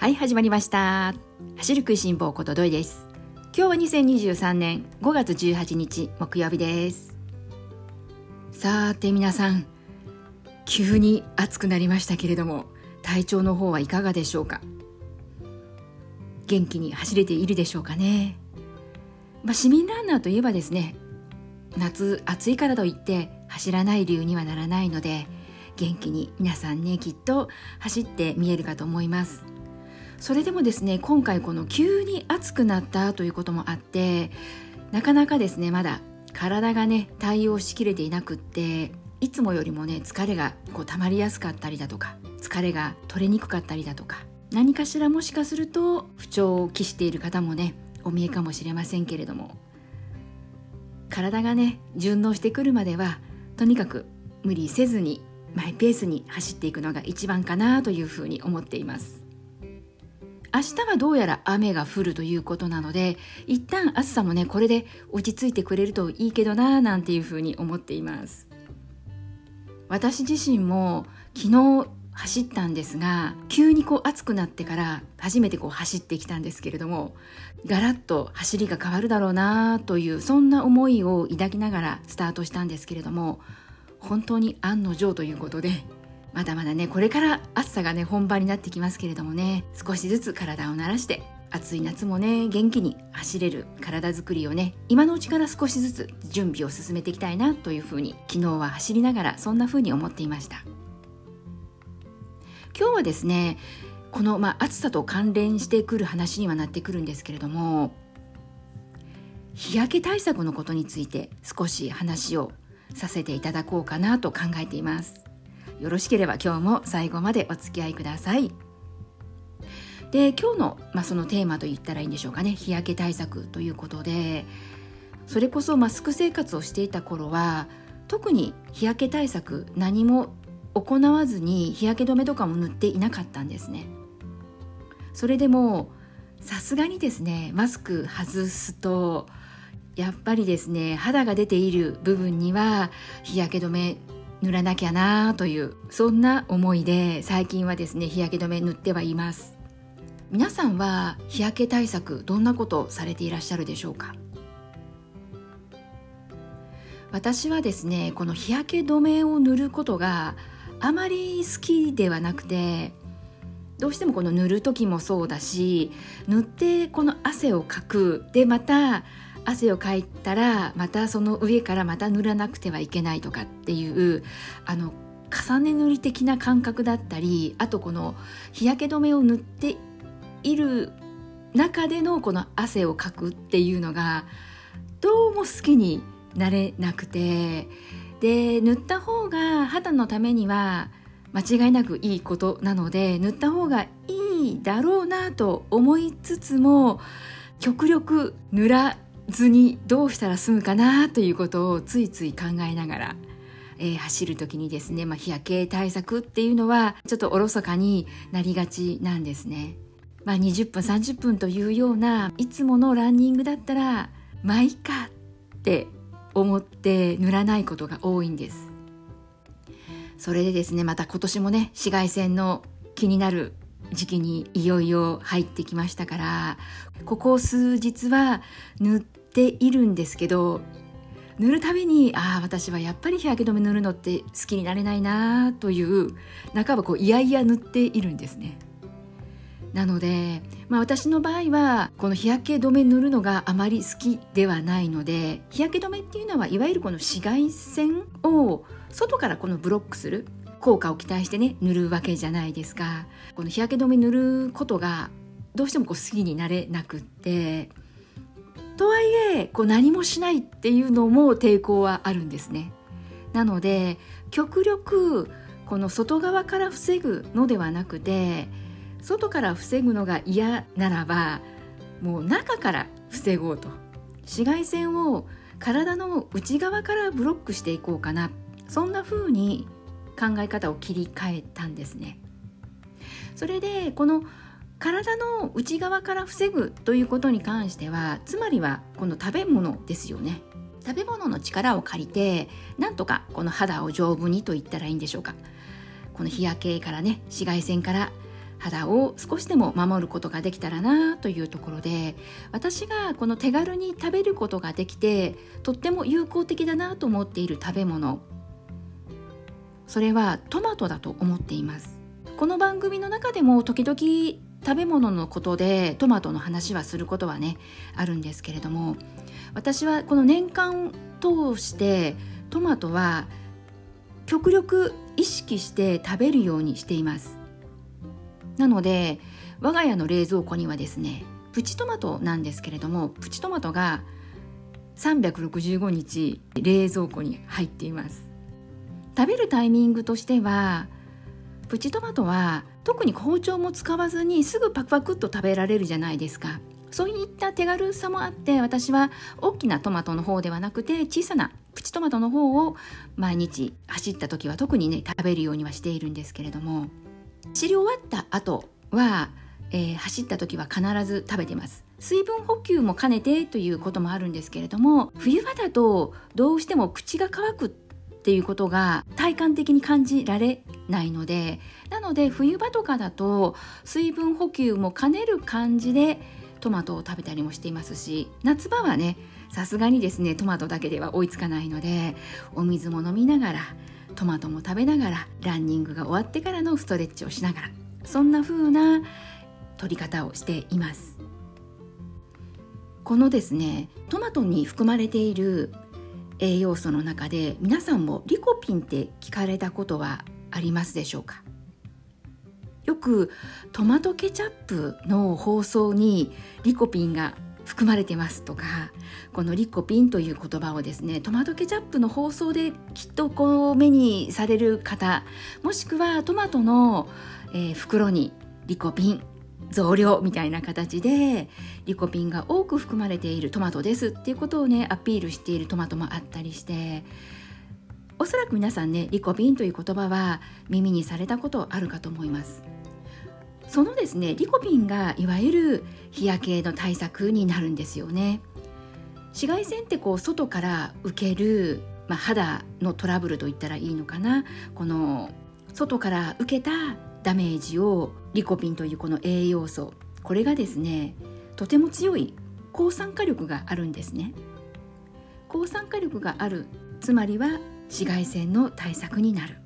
はい始まりました。走る食いしん坊ことどいです。今日は2023年5月18日木曜日です。さて皆さん急に暑くなりましたけれども体調の方はいかがでしょうか？元気に走れているでしょうかね、まあ、市民ランナーといえばですね夏暑いからといって走らない理由にはならないので元気に皆さんねきっと走って見えるかと思います。それでもですね今回この急に暑くなったということもあってなかなかですねまだ体がね対応しきれていなくっていつもよりもね疲れがこう溜まりやすかったりだとか疲れが取れにくかったりだとか何かしらもしかすると不調を期している方もねお見えかもしれませんけれども体がね順応してくるまではとにかく無理せずにマイペースに走っていくのが一番かなというふうに思っています。明日はどうやら雨が降るということなので一旦暑さもねこれで落ち着いてくれるといいけどななんていうふうに思っています。私自身も昨日走ったんですが急にこう暑くなってから初めてこう走ってきたんですけれどもガラッと走りが変わるだろうなというそんな思いを抱きながらスタートしたんですけれども本当に案の定ということでまだまだねこれから暑さがね本番になってきますけれどもね少しずつ体を慣らして暑い夏もね元気に走れる体づくりをね今のうちから少しずつ準備を進めていきたいなというふうに昨日は走りながらそんなふうに思っていました。今日はですねこの、まあ、暑さと関連してくる話にはなってくるんですけれども日焼け対策のことについて少し話をさせていただこうかなと考えています。よろしければ今日も最後までお付き合いください。で今日の、まあ、そのテーマと言ったらいいんでしょうかね。日焼け対策ということでそれこそマスク生活をしていた頃は特に日焼け対策何も行わずに日焼け止めとかも塗っていなかったんですね。それでもさすがにですねマスク外すとやっぱりですね肌が出ている部分には日焼け止め塗らなきゃなというそんな思いで最近はですね日焼け止め塗ってはいます。皆さんは日焼け対策どんなことをされていらっしゃるでしょうか？私はですねこの日焼け止めを塗ることがあまり好きではなくてどうしてもこの塗る時もそうだし塗ってこの汗をかく。でまた汗をかいたらまたその上からまた塗らなくてはいけないとかっていうあの重ね塗り的な感覚だったりあとこの日焼け止めを塗っている中でのこの汗をかくっていうのがどうも好きになれなくてで塗った方が肌のためには間違いなくいいことなので塗った方がいいだろうなと思いつつも極力塗らずにどうしたら済むかなということをついつい考えながら、えー、走る時にですね、まあ、日焼け対策っていうのはちょっとおろそかになりがちなんですね。まあ、20分30分というようないつものランニングだったらまあいいかって思って塗らないことが多いんですそれでですねまた今年もね紫外線の気になる時期にいよいよ入ってきましたからここ数日は塗っているんですけど塗るたびにああ私はやっぱり日焼け止め塗るのって好きになれないなという半ばこういやいや塗っているんですね。なので、まあ、私の場合はこの日焼け止め塗るのがあまり好きではないので日焼け止めっていうのはいわゆるこの紫外線を外からこのブロックする効果を期待してね塗るわけじゃないですかこの日焼け止め塗ることがどうしてもこう好きになれなくってとはいえこう何もしないっていうのも抵抗はあるんですね。なので極力この外側から防ぐのではなくて外から防ぐのが嫌ならばもう中から防ごうと。紫外線を体の内側からブロックしていこうかな。そんな風に考え方を切り替えたんですね。それでこの体の内側から防ぐということに関してはつまりはこの食べ物ですよね。食べ物の力を借りてなんとかこの肌を丈夫にと言ったらいいんでしょうか。この日焼けからね紫外線から肌を少しでも守ることができたらなというところで私がこの手軽に食べることができてとっても有効的だなと思っている食べ物それはトマトだと思っています。この番組の中でも時々食べ物のことでトマトの話はすることはねあるんですけれども私はこの年間通してトマトは極力意識して食べるようにしています。なので我が家の冷蔵庫にはですねプチトマトなんですけれどもプチトマトが365日冷蔵庫に入っています。食べるタイミングとしてはプチトマトは特に包丁も使わずにすぐパクパクっと食べられるじゃないですか。そういった手軽さもあって私は大きなトマトの方ではなくて小さなプチトマトの方を毎日走った時は特にね食べるようにはしているんですけれども。治療終わった後は、えー、走った時は必ず食べてます。水分補給も兼ねてということもあるんですけれども冬場だとどうしても口が乾くっていうことが体感的に感じられないのでなので冬場とかだと水分補給も兼ねる感じでトマトを食べたりもしていますし夏場はねさすがにですねトマトだけでは追いつかないのでお水も飲みながらトマトも食べながらランニングが終わってからのストレッチをしながらそんな風な取り方をしています。このですねトマトに含まれている栄養素の中で皆さんもリコピンって聞かれたことはありますでしょうか？よくトマトケチャップの放送にリコピンが含まれてますとかこのリコピンという言葉をですねトマトケチャップの放送できっとこう目にされる方もしくはトマトの、えー、袋にリコピン増量みたいな形でリコピンが多く含まれているトマトですっていうことをねアピールしているトマトもあったりしておそらく皆さんねリコピンという言葉は耳にされたことあるかと思います。そのですねリコピンがいわゆる日焼けの対策になるんですよね。紫外線ってこう外から受ける、まあ、肌のトラブルといったらいいのかな。この外から受けたダメージをリコピンというこの栄養素。これがですねとても強い抗酸化力があるんですね。抗酸化力があるつまりは紫外線の対策になる。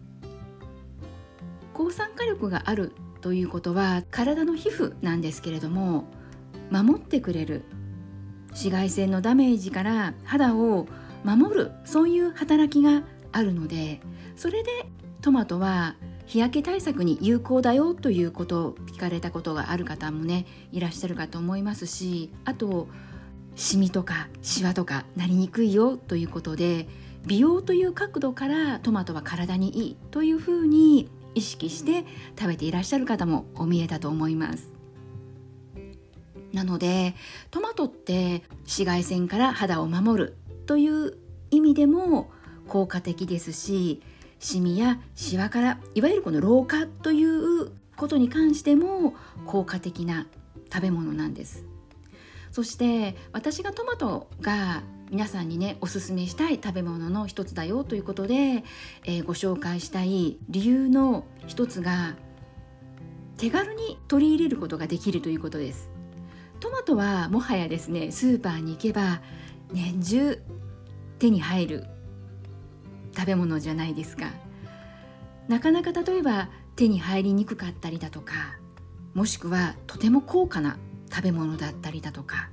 抗酸化力があるということは体の皮膚なんですけれども守ってくれる紫外線のダメージから肌を守るそういう働きがあるのでそれでトマトは日焼け対策に有効だよということを聞かれたことがある方もねいらっしゃるかと思いますしあとシミとかシワとかなりにくいよということで美容という角度からトマトは体にいいというふうに意識して食べていらっしゃる方もお見えだと思います。なのでトマトって紫外線から肌を守るという意味でも効果的ですしシミやシワからいわゆるこの老化ということに関しても効果的な食べ物なんです。そして私がトマトが皆さんにねおすすめしたい食べ物の一つだよということで、えー、ご紹介したい理由の一つが手軽に取り入れることができるということです。トマトはもはやですねスーパーに行けば年中手に入る食べ物じゃないですか。なかなか例えば手に入りにくかったりだとかもしくはとても高価な食べ物だったりだとか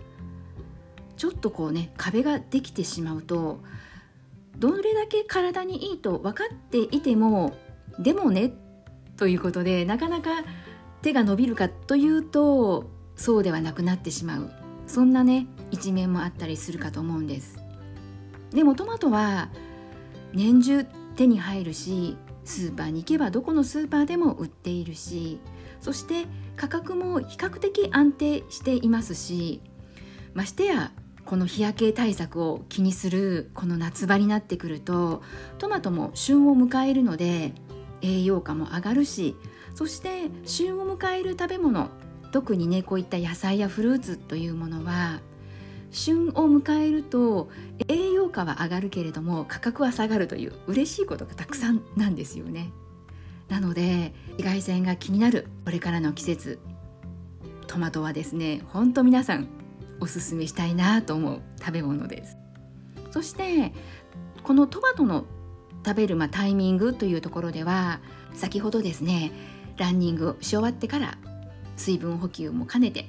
ちょっとこうね壁ができてしまうとどれだけ体にいいと分かっていてもでもねということでなかなか手が伸びるかというとそうではなくなってしまう。そんなね一面もあったりするかと思うんです。でもトマトは年中手に入るしスーパーに行けばどこのスーパーでも売っているしそして価格も比較的安定していますしましてやこの日焼け対策を気にするこの夏場になってくるとトマトも旬を迎えるので栄養価も上がるしそして旬を迎える食べ物特にねこういった野菜やフルーツというものは旬を迎えると栄養価は上がるけれども価格は下がるという嬉しいことがたくさんなんですよね。なので紫外線が気になるこれからの季節トマトはですねほんと皆さんおすすめしたいなと思う食べ物です。そしてこのトマトの食べるまタイミングというところでは先ほどですねランニングし終わってから水分補給も兼ねて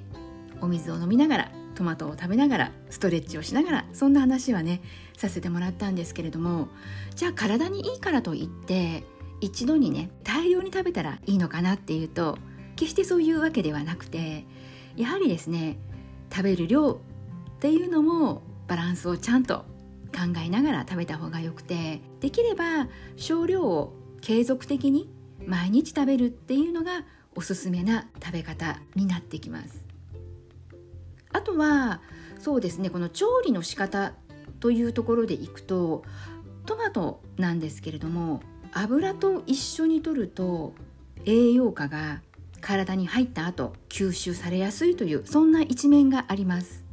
お水を飲みながらトマトを食べながらストレッチをしながらそんな話はねさせてもらったんですけれどもじゃあ体にいいからといって一度にね大量に食べたらいいのかなっていうと決してそういうわけではなくてやはりですね食べる量っていうのもバランスをちゃんと考えながら食べた方がよくてできれば少量を継続的に毎日食べるっていうのがおすすめな食べ方になってきます。あとはそうですねこの調理の仕方というところでいくとトマトなんですけれども油と一緒に摂ると栄養価が体に入った後吸収されやすいというそんな一面があります。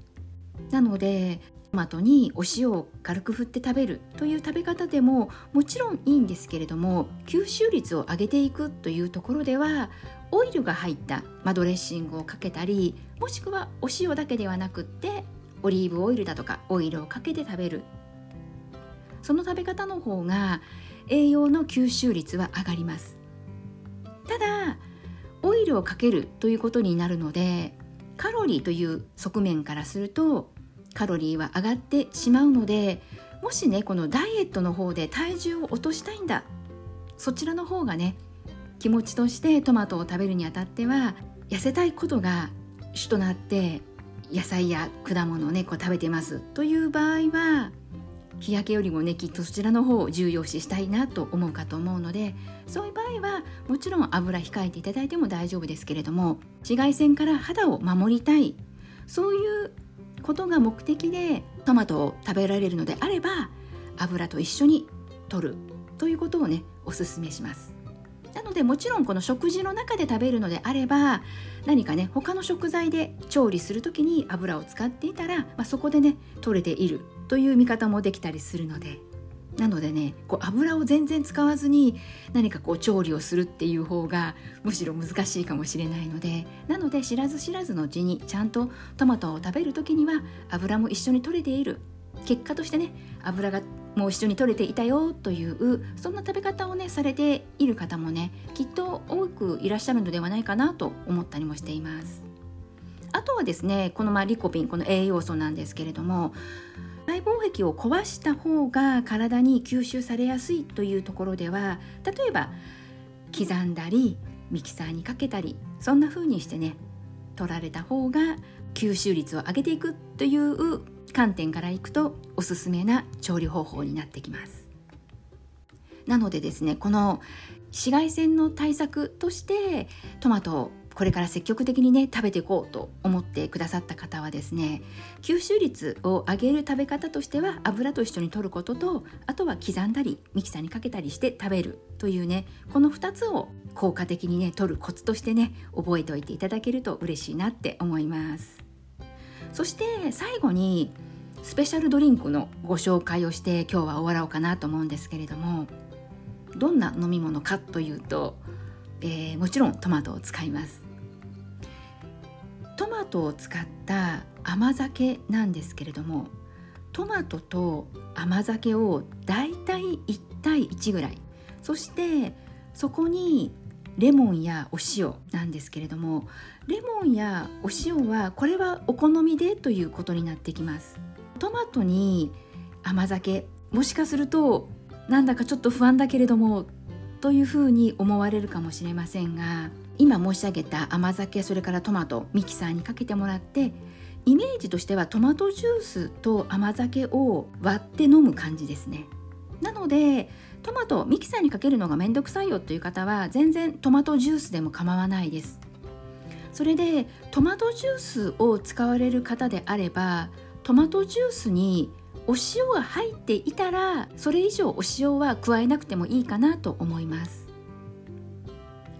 なのでトマトにお塩を軽く振って食べるという食べ方でももちろんいいんですけれども吸収率を上げていくというところではオイルが入った、まドレッシングをかけたりもしくはお塩だけではなくってオリーブオイルだとかオイルをかけて食べる。その食べ方の方が栄養の吸収率は上がります。ただオイルをかけるということになるのでカロリーという側面からするとカロリーは上がってしまうのでもしねこのダイエットの方で体重を落としたいんだそちらの方がね気持ちとしてトマトを食べるにあたっては痩せたいことが主となって野菜や果物をねこう食べてます。という場合は日焼けよりもねきっとそちらの方を重要視したいなと思うかと思うのでそういう場合はもちろん油控えていただいても大丈夫ですけれども紫外線から肌を守りたい。そういうことが目的でトマトを食べられるのであれば油と一緒に取るということをねおすすめします。なのでもちろんこの食事の中で食べるのであれば何かね他の食材で調理する時に油を使っていたら、まあ、そこでね取れているという見方もできたりするので。なのでねこう油を全然使わずに何かこう調理をするっていう方がむしろ難しいかもしれないので。なので知らず知らずのうちにちゃんとトマトを食べる時には油も一緒に取れている。結果としてね油がもう一緒に取れていたよというそんな食べ方をねされている方もねきっと多くいらっしゃるのではないかなと思ったりもしています。あとはですねこのまあリコピンこの栄養素なんですけれども細胞壁を壊した方が体に吸収されやすいというところでは例えば刻んだりミキサーにかけたりそんな風にしてね取られた方が吸収率を上げていくという観点からいくとおすすめな調理方法になってきます。なのでですねこの紫外線の対策としてトマトをこれから積極的にね食べていこうと思ってくださった方はですね吸収率を上げる食べ方としては油と一緒に摂ることとあとは刻んだりミキサーにかけたりして食べるというねこの2つを効果的にね取るコツとしてね覚えておいていただけると嬉しいなって思います。そして最後にスペシャルドリンクのご紹介をして今日は終わろうかなと思うんですけれどもどんな飲み物かというと、えー、もちろんトマトを使います。トマトを使った甘酒なんですけれどもトマトと甘酒をだいたい1対1ぐらいそしてそこにレモンやお塩なんですけれどもレモンやお塩はこれはお好みでということになってきます。トマトに甘酒もしかするとなんだかちょっと不安だけれどもというふうに思われるかもしれませんが今申し上げた甘酒それからトマトミキサーにかけてもらってイメージとしてはトマトジュースと甘酒を割って飲む感じですね。なのでトマトミキサーにかけるのがめんどくさいよという方は全然トマトジュースでも構わないです。それでトマトジュースを使われる方であればトマトジュースにお塩が入っていたらそれ以上お塩は加えなくてもいいかなと思います。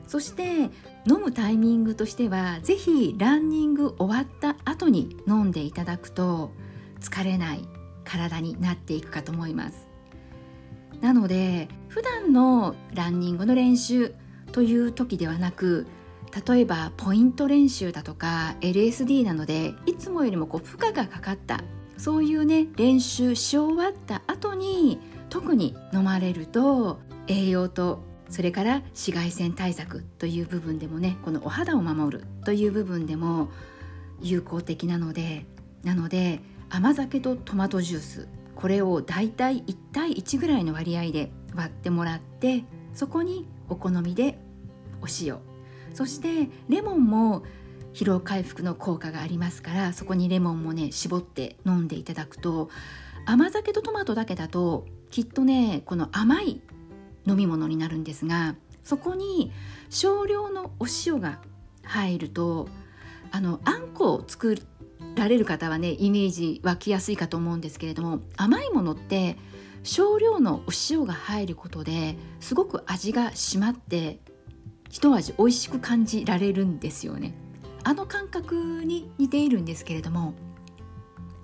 そして飲むタイミングとしては是非ランニング終わった後に飲んでいただくと疲れない体になっていくかと思います。なので普段のランニングの練習という時ではなく例えばポイント練習だとか LSD なのでいつもよりもこう負荷がかかったそういうね練習し終わった後に特に飲まれると栄養とそれから紫外線対策という部分でもねこのお肌を守るという部分でも有効的なのでなので甘酒とトマトジュースこれをだいたい1対1ぐらいの割合で割ってもらってそこにお好みでお塩そしてレモンも疲労回復の効果がありますからそこにレモンもね絞って飲んでいただくと甘酒とトマトだけだときっとねこの甘い飲み物になるんですがそこに少量のお塩が入るとあのあんこを作られる方はねイメージ湧きやすいかと思うんですけれども甘いものって少量のお塩が入ることですごく味が締まって一味美味しく感じられるんですよね。あの感覚に似ているんですけれども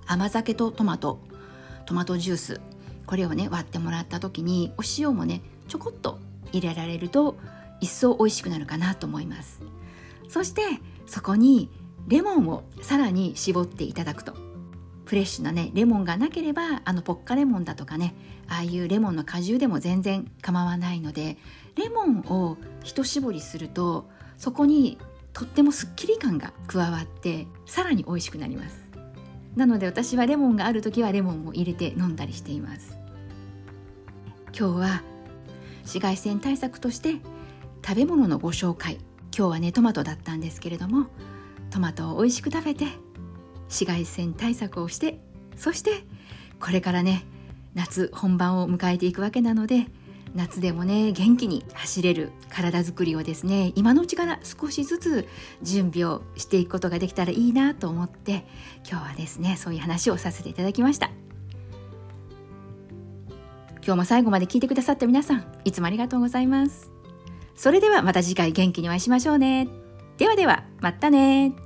甘酒とトマトトマトジュースこれをね割ってもらった時にお塩もねちょこっと入れられると一層美味しくなるかなと思います。そしてそこにレモンをさらに絞っていただくと。フレッシュなねレモンがなければあのポッカレモンだとかねああいうレモンの果汁でも全然構わないのでレモンを一絞りするとそこにとってもすっきり感が加わってさらに美味しくなります。なので私はレモンがある時はレモンを入れて飲んだりしています。今日は紫外線対策として食べ物のご紹介。今日はねトマトだったんですけれどもトマトを美味しく食べて紫外線対策をしてそしてこれからね夏本番を迎えていくわけなので夏でもね元気に走れる体づくりをですね今のうちから少しずつ準備をしていくことができたらいいなと思って今日はですねそういう話をさせていただきました。今日も最後まで聞いてくださった皆さんいつもありがとうございます。それではまた次回元気にお会いしましょうね。ではではまたね。